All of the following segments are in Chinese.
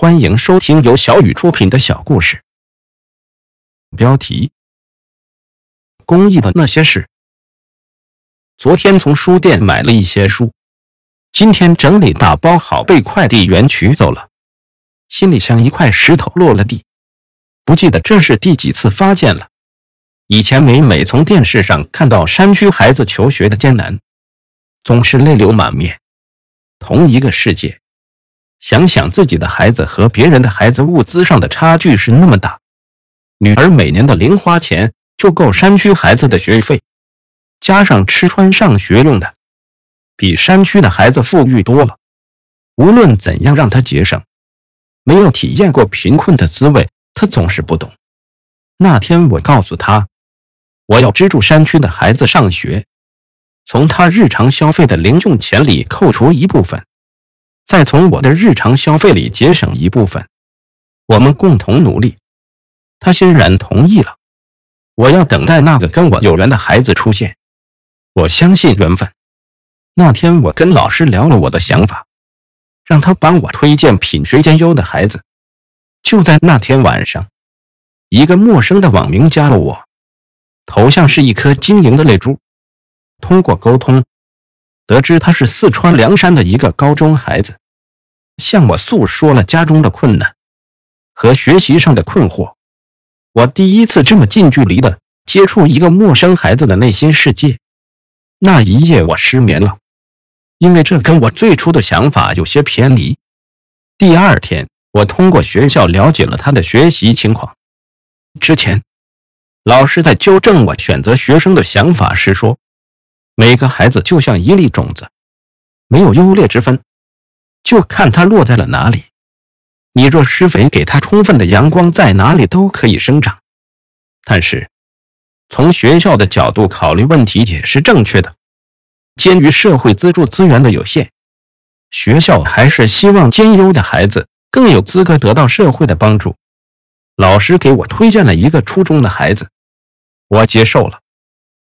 欢迎收听由小雨出品的小故事。标题：公益的那些事。昨天从书店买了一些书，今天整理打包好被快递员取走了，心里像一块石头落了地。不记得这是第几次发现了。以前每每从电视上看到山区孩子求学的艰难，总是泪流满面。同一个世界。想想自己的孩子和别人的孩子物资上的差距是那么大，女儿每年的零花钱就够山区孩子的学费，加上吃穿上学用的，比山区的孩子富裕多了。无论怎样让他节省，没有体验过贫困的滋味，他总是不懂。那天我告诉他，我要资助山区的孩子上学，从他日常消费的零用钱里扣除一部分。再从我的日常消费里节省一部分，我们共同努力。他欣然同意了。我要等待那个跟我有缘的孩子出现。我相信缘分。那天我跟老师聊了我的想法，让他帮我推荐品学兼优的孩子。就在那天晚上，一个陌生的网名加了我，头像是一颗晶莹的泪珠。通过沟通。得知他是四川凉山的一个高中孩子，向我诉说了家中的困难和学习上的困惑。我第一次这么近距离的接触一个陌生孩子的内心世界。那一夜我失眠了，因为这跟我最初的想法有些偏离。第二天，我通过学校了解了他的学习情况。之前，老师在纠正我选择学生的想法时说。每个孩子就像一粒种子，没有优劣之分，就看它落在了哪里。你若施肥给它充分的阳光，在哪里都可以生长。但是，从学校的角度考虑问题也是正确的。鉴于社会资助资源的有限，学校还是希望兼优的孩子更有资格得到社会的帮助。老师给我推荐了一个初中的孩子，我接受了，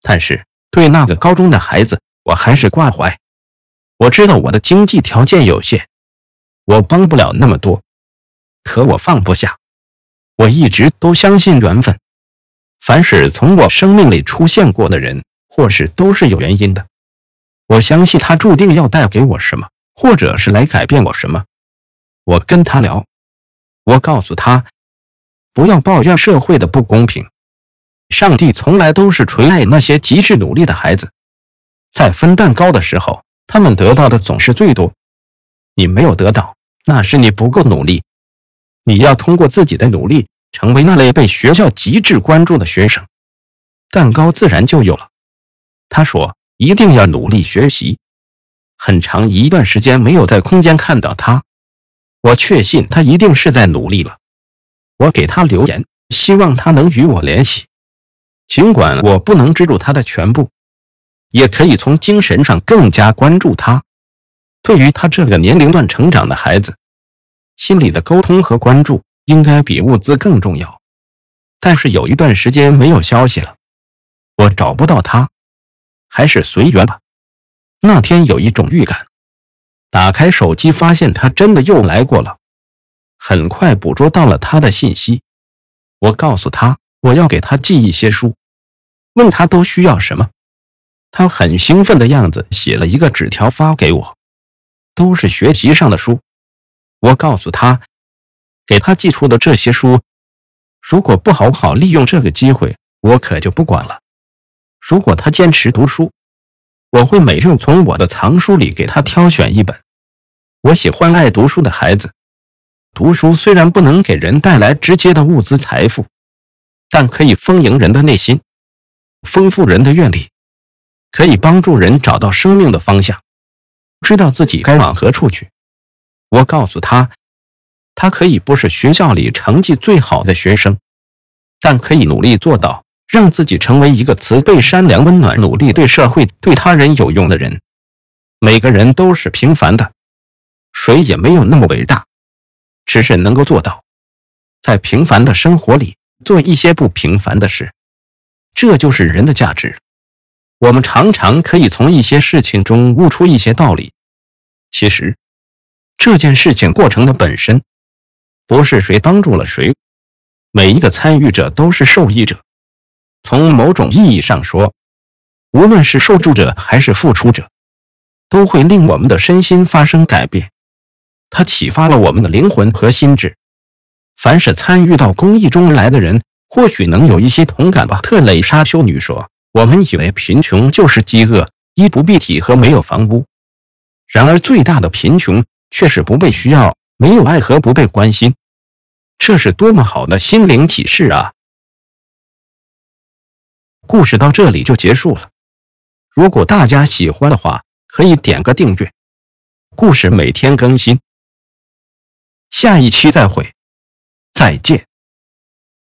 但是。对那个高中的孩子，我还是挂怀。我知道我的经济条件有限，我帮不了那么多，可我放不下。我一直都相信缘分，凡是从我生命里出现过的人或是都是有原因的。我相信他注定要带给我什么，或者是来改变我什么。我跟他聊，我告诉他，不要抱怨社会的不公平。上帝从来都是垂爱那些极致努力的孩子，在分蛋糕的时候，他们得到的总是最多。你没有得到，那是你不够努力。你要通过自己的努力，成为那类被学校极致关注的学生，蛋糕自然就有了。他说：“一定要努力学习。”很长一段时间没有在空间看到他，我确信他一定是在努力了。我给他留言，希望他能与我联系。尽管我不能资助他的全部，也可以从精神上更加关注他。对于他这个年龄段成长的孩子，心理的沟通和关注应该比物资更重要。但是有一段时间没有消息了，我找不到他，还是随缘吧。那天有一种预感，打开手机发现他真的又来过了，很快捕捉到了他的信息。我告诉他。我要给他寄一些书，问他都需要什么。他很兴奋的样子，写了一个纸条发给我，都是学习上的书。我告诉他，给他寄出的这些书，如果不好好利用这个机会，我可就不管了。如果他坚持读书，我会每日从我的藏书里给他挑选一本。我喜欢爱读书的孩子。读书虽然不能给人带来直接的物资财富。但可以丰盈人的内心，丰富人的阅历，可以帮助人找到生命的方向，知道自己该往何处去。我告诉他，他可以不是学校里成绩最好的学生，但可以努力做到让自己成为一个慈悲、善良、温暖、努力、对社会、对他人有用的人。每个人都是平凡的，谁也没有那么伟大，只是能够做到在平凡的生活里。做一些不平凡的事，这就是人的价值。我们常常可以从一些事情中悟出一些道理。其实，这件事情过程的本身不是谁帮助了谁，每一个参与者都是受益者。从某种意义上说，无论是受助者还是付出者，都会令我们的身心发生改变。它启发了我们的灵魂和心智。凡是参与到公益中来的人，或许能有一些同感吧。特蕾莎修女说：“我们以为贫穷就是饥饿、衣不蔽体和没有房屋，然而最大的贫穷却是不被需要、没有爱和不被关心。这是多么好的心灵启示啊！”故事到这里就结束了。如果大家喜欢的话，可以点个订阅。故事每天更新，下一期再会。再见。